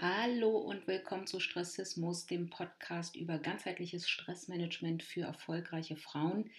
Hallo und willkommen zu Stressismus, dem Podcast über ganzheitliches Stressmanagement für erfolgreiche Frauen.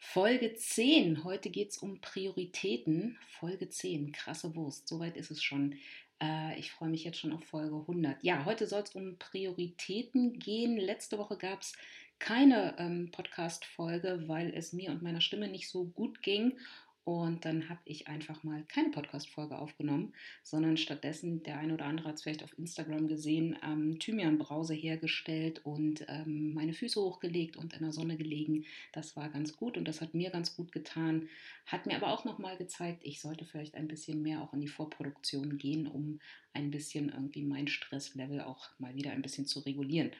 Folge 10. Heute geht es um Prioritäten. Folge 10. Krasse Wurst. Soweit ist es schon. Äh, ich freue mich jetzt schon auf Folge 100. Ja, heute soll es um Prioritäten gehen. Letzte Woche gab es keine ähm, Podcast-Folge, weil es mir und meiner Stimme nicht so gut ging. Und dann habe ich einfach mal keine Podcast-Folge aufgenommen, sondern stattdessen, der eine oder andere hat es vielleicht auf Instagram gesehen, ähm, Thymian-Brause hergestellt und ähm, meine Füße hochgelegt und in der Sonne gelegen. Das war ganz gut und das hat mir ganz gut getan. Hat mir aber auch nochmal gezeigt, ich sollte vielleicht ein bisschen mehr auch in die Vorproduktion gehen, um ein bisschen irgendwie mein Stresslevel auch mal wieder ein bisschen zu regulieren.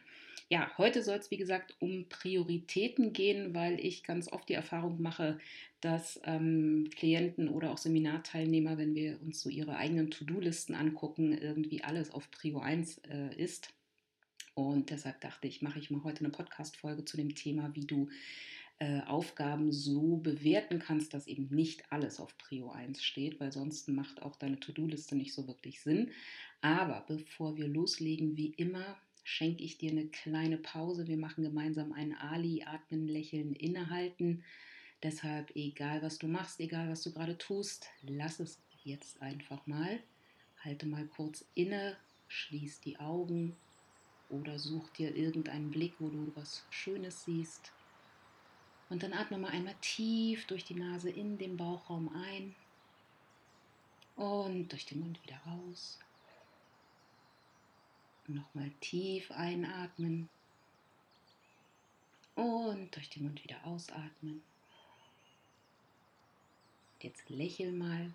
Ja, heute soll es wie gesagt um Prioritäten gehen, weil ich ganz oft die Erfahrung mache, dass ähm, Klienten oder auch Seminarteilnehmer, wenn wir uns so ihre eigenen To-Do-Listen angucken, irgendwie alles auf Prio 1 äh, ist. Und deshalb dachte ich, mache ich mal heute eine Podcast-Folge zu dem Thema, wie du äh, Aufgaben so bewerten kannst, dass eben nicht alles auf Prio 1 steht, weil sonst macht auch deine To-Do-Liste nicht so wirklich Sinn. Aber bevor wir loslegen, wie immer, schenke ich dir eine kleine Pause. Wir machen gemeinsam einen Ali, atmen, lächeln, innehalten. Deshalb, egal was du machst, egal was du gerade tust, lass es jetzt einfach mal. Halte mal kurz inne, schließ die Augen oder such dir irgendeinen Blick, wo du was Schönes siehst. Und dann atme mal einmal tief durch die Nase in den Bauchraum ein und durch den Mund wieder raus. Nochmal tief einatmen und durch den Mund wieder ausatmen. Jetzt lächel mal.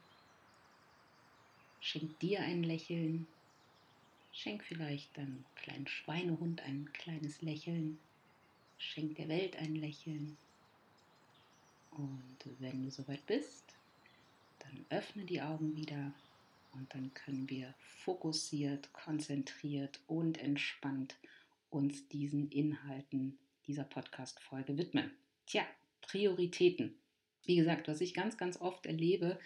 Schenk dir ein Lächeln. Schenk vielleicht deinem kleinen Schweinehund ein kleines Lächeln. Schenk der Welt ein Lächeln. Und wenn du soweit bist, dann öffne die Augen wieder und dann können wir fokussiert, konzentriert und entspannt uns diesen Inhalten dieser Podcast-Folge widmen. Tja, Prioritäten. Wie gesagt, was ich ganz, ganz oft erlebe,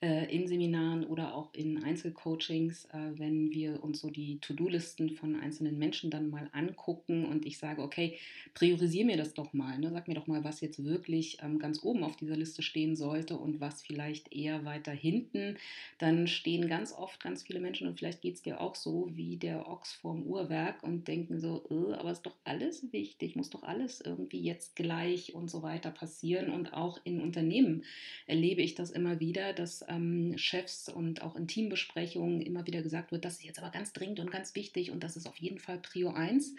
in Seminaren oder auch in Einzelcoachings, äh, wenn wir uns so die To-Do-Listen von einzelnen Menschen dann mal angucken und ich sage, okay, priorisiere mir das doch mal, ne? sag mir doch mal, was jetzt wirklich ähm, ganz oben auf dieser Liste stehen sollte und was vielleicht eher weiter hinten, dann stehen ganz oft ganz viele Menschen und vielleicht geht es dir auch so wie der Ochs vorm Uhrwerk und denken so, äh, aber ist doch alles wichtig, muss doch alles irgendwie jetzt gleich und so weiter passieren und auch in Unternehmen erlebe ich das immer wieder, dass ähm, Chefs und auch in Teambesprechungen immer wieder gesagt wird, das ist jetzt aber ganz dringend und ganz wichtig und das ist auf jeden Fall Prio 1.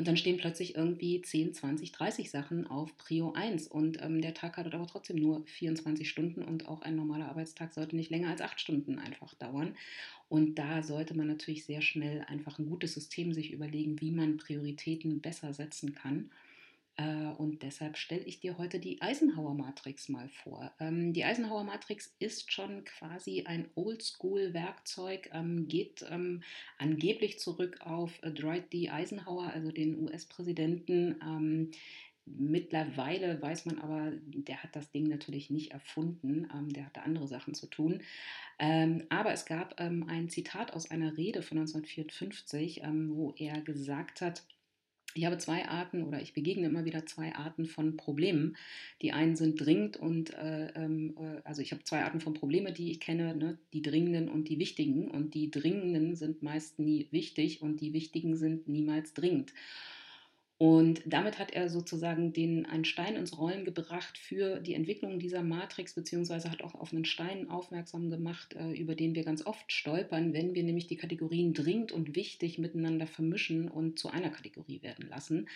Und dann stehen plötzlich irgendwie 10, 20, 30 Sachen auf Prio 1. Und ähm, der Tag hat aber trotzdem nur 24 Stunden und auch ein normaler Arbeitstag sollte nicht länger als 8 Stunden einfach dauern. Und da sollte man natürlich sehr schnell einfach ein gutes System sich überlegen, wie man Prioritäten besser setzen kann. Äh, und deshalb stelle ich dir heute die Eisenhower-Matrix mal vor. Ähm, die Eisenhower-Matrix ist schon quasi ein Oldschool-Werkzeug, ähm, geht ähm, angeblich zurück auf Dwight D. Eisenhower, also den US-Präsidenten. Mittlerweile weiß man aber, der hat das Ding natürlich nicht erfunden, der hatte andere Sachen zu tun. aber es gab ein Zitat aus einer Rede von 1954, wo er gesagt hat, ich habe zwei Arten oder ich begegne immer wieder zwei Arten von Problemen. Die einen sind dringend und äh, ähm, äh, also ich habe zwei Arten von Problemen, die ich kenne, ne? die dringenden und die wichtigen. Und die dringenden sind meist nie wichtig und die wichtigen sind niemals dringend. Und damit hat er sozusagen den, einen Stein ins Rollen gebracht für die Entwicklung dieser Matrix, beziehungsweise hat auch auf einen Stein aufmerksam gemacht, äh, über den wir ganz oft stolpern, wenn wir nämlich die Kategorien dringend und wichtig miteinander vermischen und zu einer Kategorie werden lassen.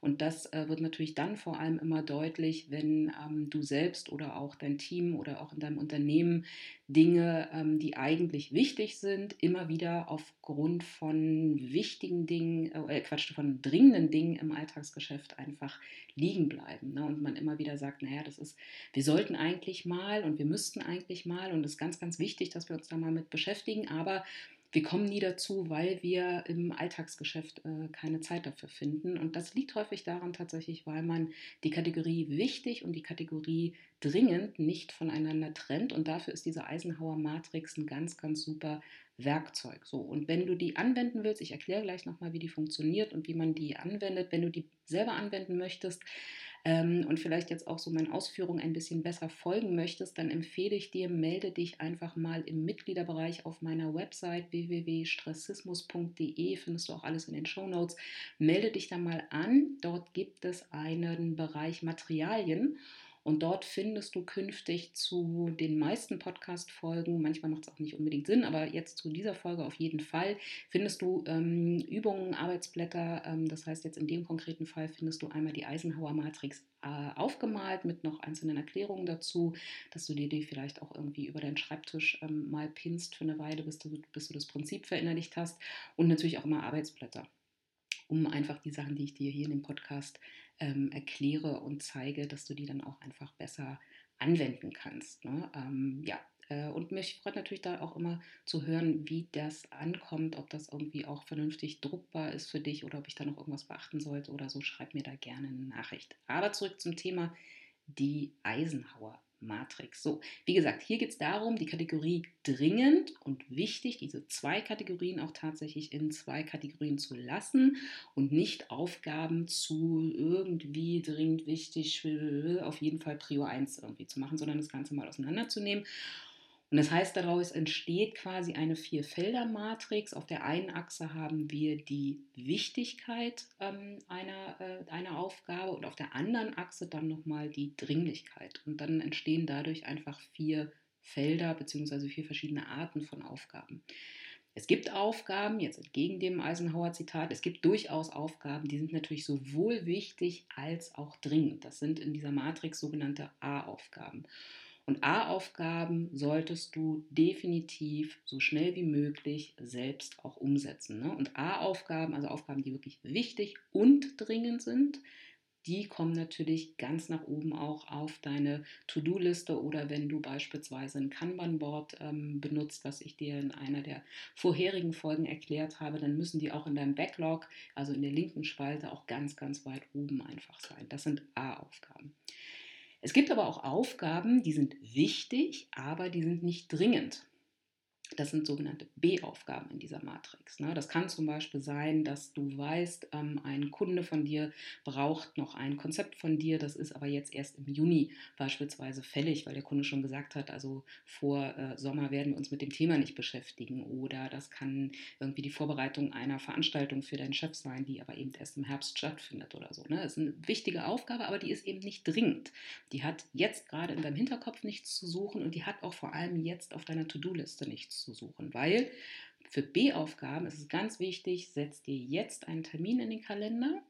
Und das äh, wird natürlich dann vor allem immer deutlich, wenn ähm, du selbst oder auch dein Team oder auch in deinem Unternehmen Dinge, ähm, die eigentlich wichtig sind, immer wieder aufgrund von wichtigen Dingen, äh, Quatsch, von dringenden Dingen im Alltagsgeschäft einfach liegen bleiben. Ne? Und man immer wieder sagt, naja, das ist, wir sollten eigentlich mal und wir müssten eigentlich mal und es ist ganz, ganz wichtig, dass wir uns da mal mit beschäftigen, aber wir kommen nie dazu, weil wir im Alltagsgeschäft äh, keine Zeit dafür finden. Und das liegt häufig daran tatsächlich, weil man die Kategorie wichtig und die Kategorie dringend nicht voneinander trennt. Und dafür ist diese Eisenhower Matrix ein ganz, ganz super Werkzeug. So, und wenn du die anwenden willst, ich erkläre gleich nochmal, wie die funktioniert und wie man die anwendet, wenn du die selber anwenden möchtest, ähm, und vielleicht jetzt auch so meinen Ausführungen ein bisschen besser folgen möchtest, dann empfehle ich dir, melde dich einfach mal im Mitgliederbereich auf meiner Website www.stressismus.de, findest du auch alles in den Show Notes. Melde dich da mal an. Dort gibt es einen Bereich Materialien. Und dort findest du künftig zu den meisten Podcast-Folgen, manchmal macht es auch nicht unbedingt Sinn, aber jetzt zu dieser Folge auf jeden Fall, findest du ähm, Übungen, Arbeitsblätter. Ähm, das heißt, jetzt in dem konkreten Fall findest du einmal die Eisenhower Matrix äh, aufgemalt mit noch einzelnen Erklärungen dazu, dass du dir die vielleicht auch irgendwie über deinen Schreibtisch ähm, mal pinst für eine Weile, bis du, bis du das Prinzip verinnerlicht hast. Und natürlich auch immer Arbeitsblätter um einfach die Sachen, die ich dir hier in dem Podcast ähm, erkläre und zeige, dass du die dann auch einfach besser anwenden kannst. Ne? Ähm, ja, äh, und mich freut natürlich da auch immer zu hören, wie das ankommt, ob das irgendwie auch vernünftig druckbar ist für dich oder ob ich da noch irgendwas beachten sollte oder so. Schreib mir da gerne eine Nachricht. Aber zurück zum Thema die Eisenhower Matrix. So, wie gesagt, hier geht es darum, die Kategorie dringend und wichtig, diese zwei Kategorien auch tatsächlich in zwei Kategorien zu lassen und nicht Aufgaben zu irgendwie dringend wichtig, auf jeden Fall Prio 1 irgendwie zu machen, sondern das Ganze mal auseinanderzunehmen und das heißt, daraus entsteht quasi eine Vier-Felder-Matrix. Auf der einen Achse haben wir die Wichtigkeit ähm, einer, äh, einer Aufgabe und auf der anderen Achse dann nochmal die Dringlichkeit. Und dann entstehen dadurch einfach vier Felder bzw. vier verschiedene Arten von Aufgaben. Es gibt Aufgaben, jetzt entgegen dem Eisenhower Zitat, es gibt durchaus Aufgaben, die sind natürlich sowohl wichtig als auch dringend. Das sind in dieser Matrix sogenannte A-Aufgaben. Und A-Aufgaben solltest du definitiv so schnell wie möglich selbst auch umsetzen. Ne? Und A-Aufgaben, also Aufgaben, die wirklich wichtig und dringend sind, die kommen natürlich ganz nach oben auch auf deine To-Do-Liste oder wenn du beispielsweise ein Kanban-Board ähm, benutzt, was ich dir in einer der vorherigen Folgen erklärt habe, dann müssen die auch in deinem Backlog, also in der linken Spalte, auch ganz, ganz weit oben einfach sein. Das sind A-Aufgaben. Es gibt aber auch Aufgaben, die sind wichtig, aber die sind nicht dringend. Das sind sogenannte B-Aufgaben in dieser Matrix. Ne? Das kann zum Beispiel sein, dass du weißt, ähm, ein Kunde von dir braucht noch ein Konzept von dir, das ist aber jetzt erst im Juni beispielsweise fällig, weil der Kunde schon gesagt hat, also vor äh, Sommer werden wir uns mit dem Thema nicht beschäftigen. Oder das kann irgendwie die Vorbereitung einer Veranstaltung für deinen Chef sein, die aber eben erst im Herbst stattfindet oder so. Ne? Das ist eine wichtige Aufgabe, aber die ist eben nicht dringend. Die hat jetzt gerade in deinem Hinterkopf nichts zu suchen und die hat auch vor allem jetzt auf deiner To-Do-Liste nichts zu suchen, weil für B-Aufgaben ist es ganz wichtig, setz dir jetzt einen Termin in den Kalender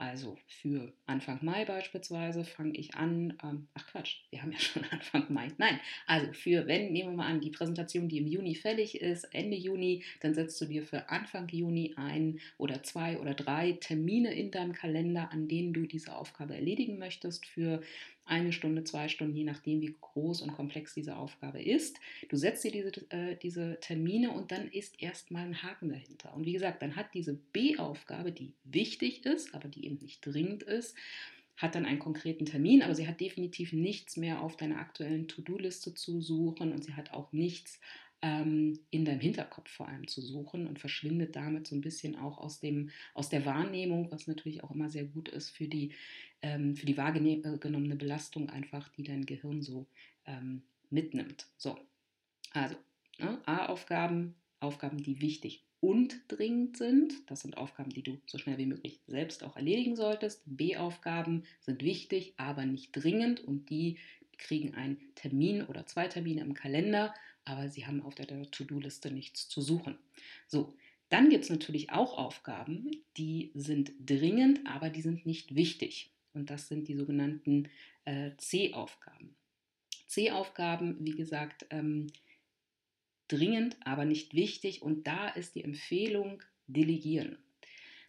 also für Anfang Mai beispielsweise fange ich an, ähm, ach Quatsch, wir haben ja schon Anfang Mai. Nein, also für, wenn, nehmen wir mal an, die Präsentation, die im Juni fällig ist, Ende Juni, dann setzt du dir für Anfang Juni ein oder zwei oder drei Termine in deinem Kalender, an denen du diese Aufgabe erledigen möchtest für eine Stunde, zwei Stunden, je nachdem, wie groß und komplex diese Aufgabe ist. Du setzt dir diese, äh, diese Termine und dann ist erstmal ein Haken dahinter. Und wie gesagt, dann hat diese B-Aufgabe, die wichtig ist, aber die eben nicht dringend ist, hat dann einen konkreten Termin, aber sie hat definitiv nichts mehr auf deiner aktuellen To-Do-Liste zu suchen und sie hat auch nichts ähm, in deinem Hinterkopf vor allem zu suchen und verschwindet damit so ein bisschen auch aus, dem, aus der Wahrnehmung, was natürlich auch immer sehr gut ist für die, ähm, für die wahrgenommene Belastung einfach, die dein Gehirn so ähm, mitnimmt. So, also ne, A-Aufgaben, Aufgaben, die wichtig und dringend sind. Das sind Aufgaben, die du so schnell wie möglich selbst auch erledigen solltest. B-Aufgaben sind wichtig, aber nicht dringend und die kriegen einen Termin oder zwei Termine im Kalender aber sie haben auf der To-Do-Liste nichts zu suchen. So, dann gibt es natürlich auch Aufgaben, die sind dringend, aber die sind nicht wichtig. Und das sind die sogenannten äh, C-Aufgaben. C-Aufgaben, wie gesagt, ähm, dringend, aber nicht wichtig. Und da ist die Empfehlung delegieren.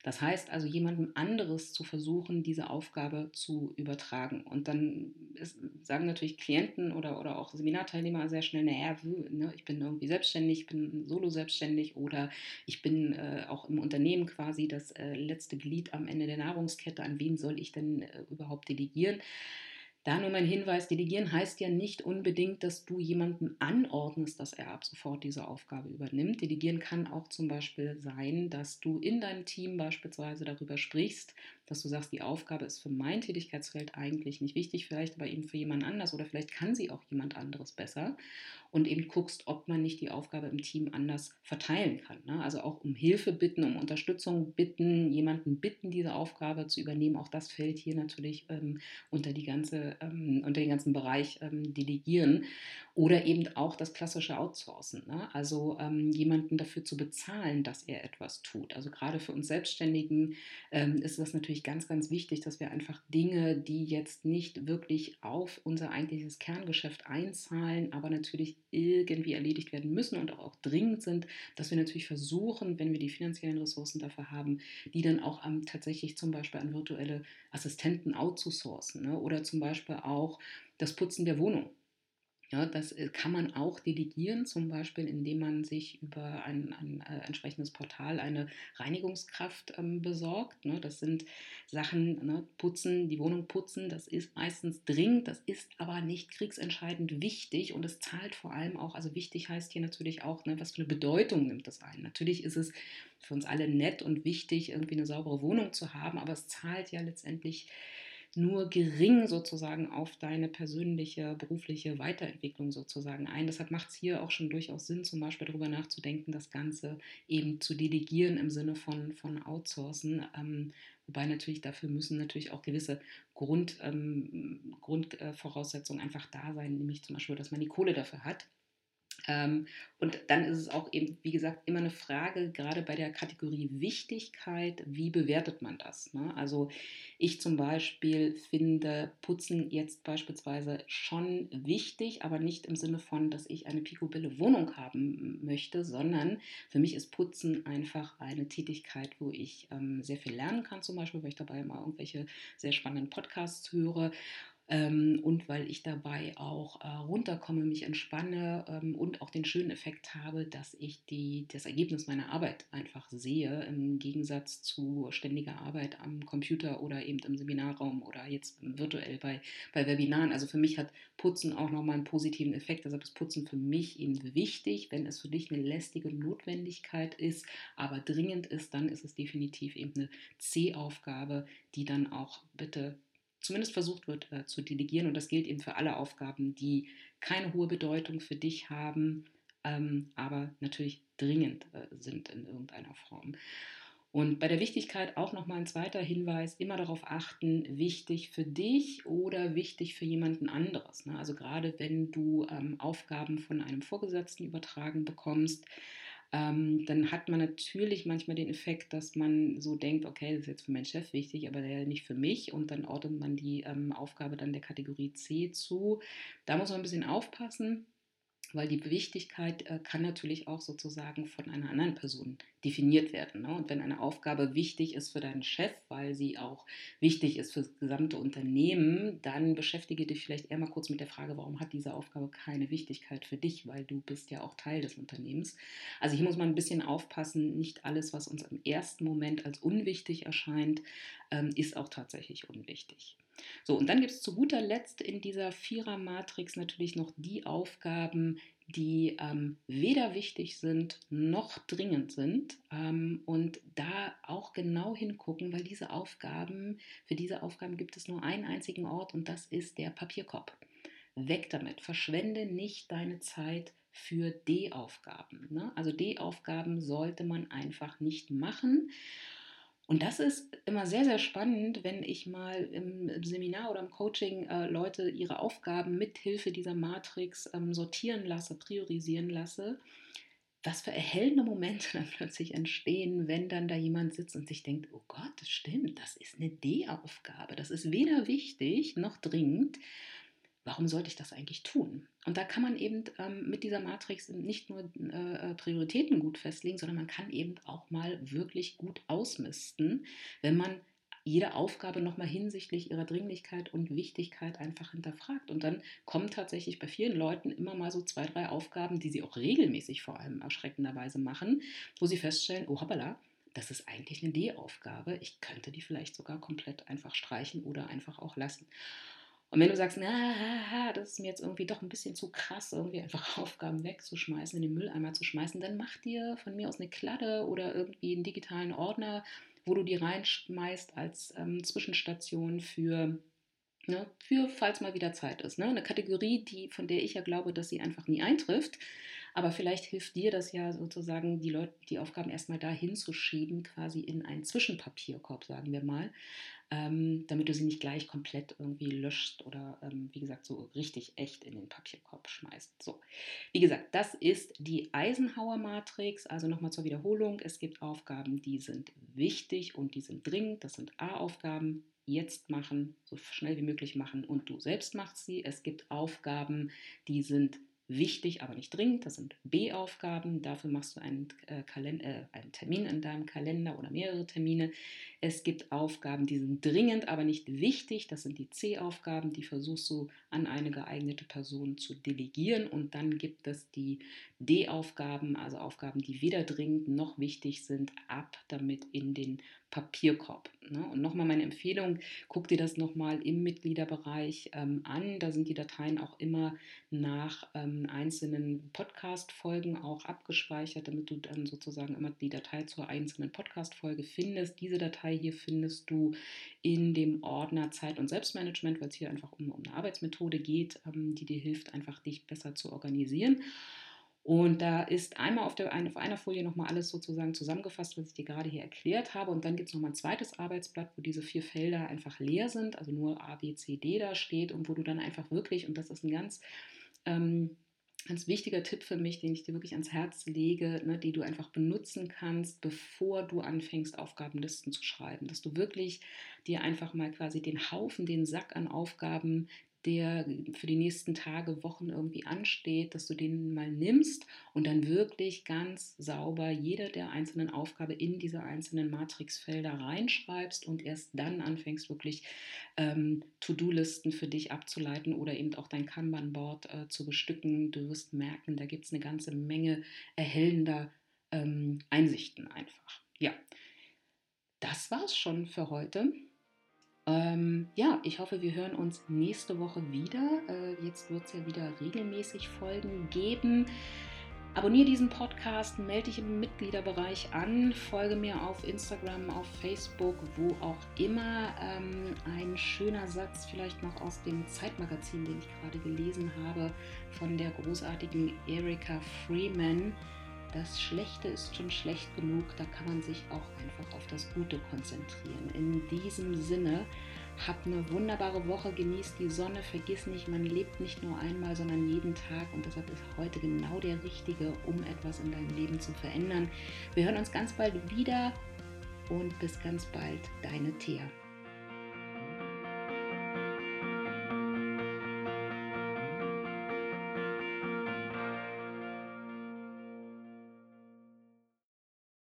Das heißt also, jemandem anderes zu versuchen, diese Aufgabe zu übertragen. Und dann ist, sagen natürlich Klienten oder, oder auch Seminarteilnehmer sehr schnell, naja, ne, ich bin irgendwie selbstständig, ich bin solo selbstständig oder ich bin äh, auch im Unternehmen quasi das äh, letzte Glied am Ende der Nahrungskette. An wen soll ich denn äh, überhaupt delegieren? Da nur mein Hinweis, delegieren heißt ja nicht unbedingt, dass du jemanden anordnest, dass er ab sofort diese Aufgabe übernimmt. Delegieren kann auch zum Beispiel sein, dass du in deinem Team beispielsweise darüber sprichst, dass du sagst, die Aufgabe ist für mein Tätigkeitsfeld eigentlich nicht wichtig, vielleicht aber eben für jemand anders oder vielleicht kann sie auch jemand anderes besser und eben guckst, ob man nicht die Aufgabe im Team anders verteilen kann. Ne? Also auch um Hilfe bitten, um Unterstützung bitten, jemanden bitten, diese Aufgabe zu übernehmen. Auch das fällt hier natürlich ähm, unter, die ganze, ähm, unter den ganzen Bereich ähm, Delegieren. Oder eben auch das klassische Outsourcen. Ne? Also ähm, jemanden dafür zu bezahlen, dass er etwas tut. Also gerade für uns Selbstständigen ähm, ist das natürlich ganz, ganz wichtig, dass wir einfach Dinge, die jetzt nicht wirklich auf unser eigentliches Kerngeschäft einzahlen, aber natürlich irgendwie erledigt werden müssen und auch, auch dringend sind, dass wir natürlich versuchen, wenn wir die finanziellen Ressourcen dafür haben, die dann auch am, tatsächlich zum Beispiel an virtuelle Assistenten outzusourcen ne? oder zum Beispiel auch das Putzen der Wohnung. Ja, das äh, kann man auch delegieren, zum Beispiel indem man sich über ein, ein äh, entsprechendes Portal eine Reinigungskraft ähm, besorgt. Ne? Das sind Sachen, ne? putzen, die Wohnung putzen, das ist meistens dringend, das ist aber nicht kriegsentscheidend wichtig und es zahlt vor allem auch, also wichtig heißt hier natürlich auch, ne, was für eine Bedeutung nimmt das ein. Natürlich ist es für uns alle nett und wichtig, irgendwie eine saubere Wohnung zu haben, aber es zahlt ja letztendlich nur gering sozusagen auf deine persönliche, berufliche Weiterentwicklung sozusagen ein. Deshalb macht es hier auch schon durchaus Sinn, zum Beispiel darüber nachzudenken, das Ganze eben zu delegieren im Sinne von, von Outsourcen. Ähm, wobei natürlich dafür müssen natürlich auch gewisse Grund, ähm, Grundvoraussetzungen einfach da sein, nämlich zum Beispiel, dass man die Kohle dafür hat. Ähm, und dann ist es auch eben, wie gesagt, immer eine Frage, gerade bei der Kategorie Wichtigkeit, wie bewertet man das? Ne? Also ich zum Beispiel finde Putzen jetzt beispielsweise schon wichtig, aber nicht im Sinne von, dass ich eine picobille Wohnung haben möchte, sondern für mich ist Putzen einfach eine Tätigkeit, wo ich ähm, sehr viel lernen kann, zum Beispiel, weil ich dabei immer irgendwelche sehr spannenden Podcasts höre ähm, und weil ich dabei auch äh, runterkomme, mich entspanne ähm, und auch den schönen Effekt habe, dass ich die, das Ergebnis meiner Arbeit einfach sehe, im Gegensatz zu ständiger Arbeit am Computer oder eben im Seminarraum oder jetzt virtuell bei, bei Webinaren. Also für mich hat Putzen auch nochmal einen positiven Effekt. Deshalb ist Putzen für mich eben wichtig. Wenn es für dich eine lästige Notwendigkeit ist, aber dringend ist, dann ist es definitiv eben eine C-Aufgabe, die dann auch bitte zumindest versucht wird äh, zu delegieren. Und das gilt eben für alle Aufgaben, die keine hohe Bedeutung für dich haben, ähm, aber natürlich dringend äh, sind in irgendeiner Form. Und bei der Wichtigkeit auch nochmal ein zweiter Hinweis, immer darauf achten, wichtig für dich oder wichtig für jemanden anderes. Ne? Also gerade wenn du ähm, Aufgaben von einem Vorgesetzten übertragen bekommst, ähm, dann hat man natürlich manchmal den Effekt, dass man so denkt, okay, das ist jetzt für meinen Chef wichtig, aber der nicht für mich und dann ordnet man die ähm, Aufgabe dann der Kategorie C zu. Da muss man ein bisschen aufpassen weil die Wichtigkeit äh, kann natürlich auch sozusagen von einer anderen Person definiert werden. Ne? Und wenn eine Aufgabe wichtig ist für deinen Chef, weil sie auch wichtig ist für das gesamte Unternehmen, dann beschäftige dich vielleicht eher mal kurz mit der Frage, warum hat diese Aufgabe keine Wichtigkeit für dich, weil du bist ja auch Teil des Unternehmens. Also hier muss man ein bisschen aufpassen, nicht alles, was uns im ersten Moment als unwichtig erscheint, ähm, ist auch tatsächlich unwichtig. So, und dann gibt es zu guter Letzt in dieser Vierer-Matrix natürlich noch die Aufgaben, die ähm, weder wichtig sind noch dringend sind. Ähm, und da auch genau hingucken, weil diese Aufgaben, für diese Aufgaben gibt es nur einen einzigen Ort und das ist der Papierkorb. Weg damit. Verschwende nicht deine Zeit für D-Aufgaben. Ne? Also D-Aufgaben sollte man einfach nicht machen. Und das ist immer sehr, sehr spannend, wenn ich mal im, Seminar oder im Coaching äh, Leute ihre Aufgaben mit Hilfe dieser Matrix ähm, sortieren lasse, priorisieren lasse. Was für erhellende Momente dann plötzlich entstehen, wenn dann da jemand sitzt und sich denkt, oh Gott, das stimmt, das ist eine D-Aufgabe, das ist weder wichtig noch dringend warum sollte ich das eigentlich tun? Und da kann man eben ähm, mit dieser Matrix nicht nur äh, Prioritäten gut festlegen, sondern man kann eben auch mal wirklich gut ausmisten, wenn man jede Aufgabe nochmal hinsichtlich ihrer Dringlichkeit und Wichtigkeit einfach hinterfragt. Und dann kommen tatsächlich bei vielen Leuten immer mal so zwei, drei Aufgaben, die sie auch regelmäßig vor allem erschreckenderweise machen, wo sie feststellen, oh hoppala, das ist eigentlich eine D-Aufgabe. Ich könnte die vielleicht sogar komplett einfach streichen oder einfach auch lassen. Und wenn du sagst, na, das ist mir jetzt irgendwie doch ein bisschen zu krass, irgendwie einfach Aufgaben wegzuschmeißen, in den Mülleimer zu schmeißen, dann mach dir von mir aus eine Kladde oder irgendwie einen digitalen Ordner, wo du die reinschmeißt als ähm, Zwischenstation für, ne, für, falls mal wieder Zeit ist. Ne? Eine Kategorie, die, von der ich ja glaube, dass sie einfach nie eintrifft. Aber vielleicht hilft dir das ja sozusagen, die Leute, die Aufgaben erstmal da hinzuschieben, quasi in einen Zwischenpapierkorb, sagen wir mal, ähm, damit du sie nicht gleich komplett irgendwie löscht oder ähm, wie gesagt so richtig echt in den Papierkorb schmeißt. So, wie gesagt, das ist die Eisenhower-Matrix. Also nochmal zur Wiederholung: Es gibt Aufgaben, die sind wichtig und die sind dringend. Das sind A-Aufgaben. Jetzt machen, so schnell wie möglich machen und du selbst machst sie. Es gibt Aufgaben, die sind wichtig, aber nicht dringend. Das sind B-Aufgaben. Dafür machst du einen, äh, äh, einen, Termin in deinem Kalender oder mehrere Termine. Es gibt Aufgaben, die sind dringend, aber nicht wichtig. Das sind die C-Aufgaben. Die versuchst du an eine geeignete Person zu delegieren. Und dann gibt es die D-Aufgaben, also Aufgaben, die weder dringend noch wichtig sind, ab damit in den Papierkorb. Ne? Und nochmal meine Empfehlung, guck dir das nochmal im Mitgliederbereich ähm, an. Da sind die Dateien auch immer nach ähm, einzelnen Podcast-Folgen auch abgespeichert, damit du dann sozusagen immer die Datei zur einzelnen Podcast-Folge findest. Diese Datei hier findest du in dem Ordner Zeit- und Selbstmanagement, weil es hier einfach um, um eine Arbeitsmethode geht, ähm, die dir hilft, einfach dich besser zu organisieren. Und da ist einmal auf, der, auf einer Folie nochmal alles sozusagen zusammengefasst, was ich dir gerade hier erklärt habe. Und dann gibt es nochmal ein zweites Arbeitsblatt, wo diese vier Felder einfach leer sind, also nur A, B, C, D da steht und wo du dann einfach wirklich, und das ist ein ganz, ähm, ganz wichtiger Tipp für mich, den ich dir wirklich ans Herz lege, ne, die du einfach benutzen kannst, bevor du anfängst, Aufgabenlisten zu schreiben. Dass du wirklich dir einfach mal quasi den Haufen, den Sack an Aufgaben der für die nächsten Tage, Wochen irgendwie ansteht, dass du den mal nimmst und dann wirklich ganz sauber jede der einzelnen Aufgabe in diese einzelnen Matrixfelder reinschreibst und erst dann anfängst wirklich ähm, To-Do-Listen für dich abzuleiten oder eben auch dein Kanban-Board äh, zu bestücken. Du wirst merken, da gibt es eine ganze Menge erhellender ähm, Einsichten einfach. Ja, das war's schon für heute. Ähm, ja, ich hoffe, wir hören uns nächste Woche wieder. Äh, jetzt wird es ja wieder regelmäßig Folgen geben. Abonniere diesen Podcast, melde dich im Mitgliederbereich an, folge mir auf Instagram, auf Facebook, wo auch immer. Ähm, ein schöner Satz vielleicht noch aus dem Zeitmagazin, den ich gerade gelesen habe, von der großartigen Erika Freeman. Das Schlechte ist schon schlecht genug, da kann man sich auch einfach auf das Gute konzentrieren. In diesem Sinne, habt eine wunderbare Woche, genießt die Sonne, vergiss nicht, man lebt nicht nur einmal, sondern jeden Tag und deshalb ist heute genau der richtige, um etwas in deinem Leben zu verändern. Wir hören uns ganz bald wieder und bis ganz bald, deine Thea.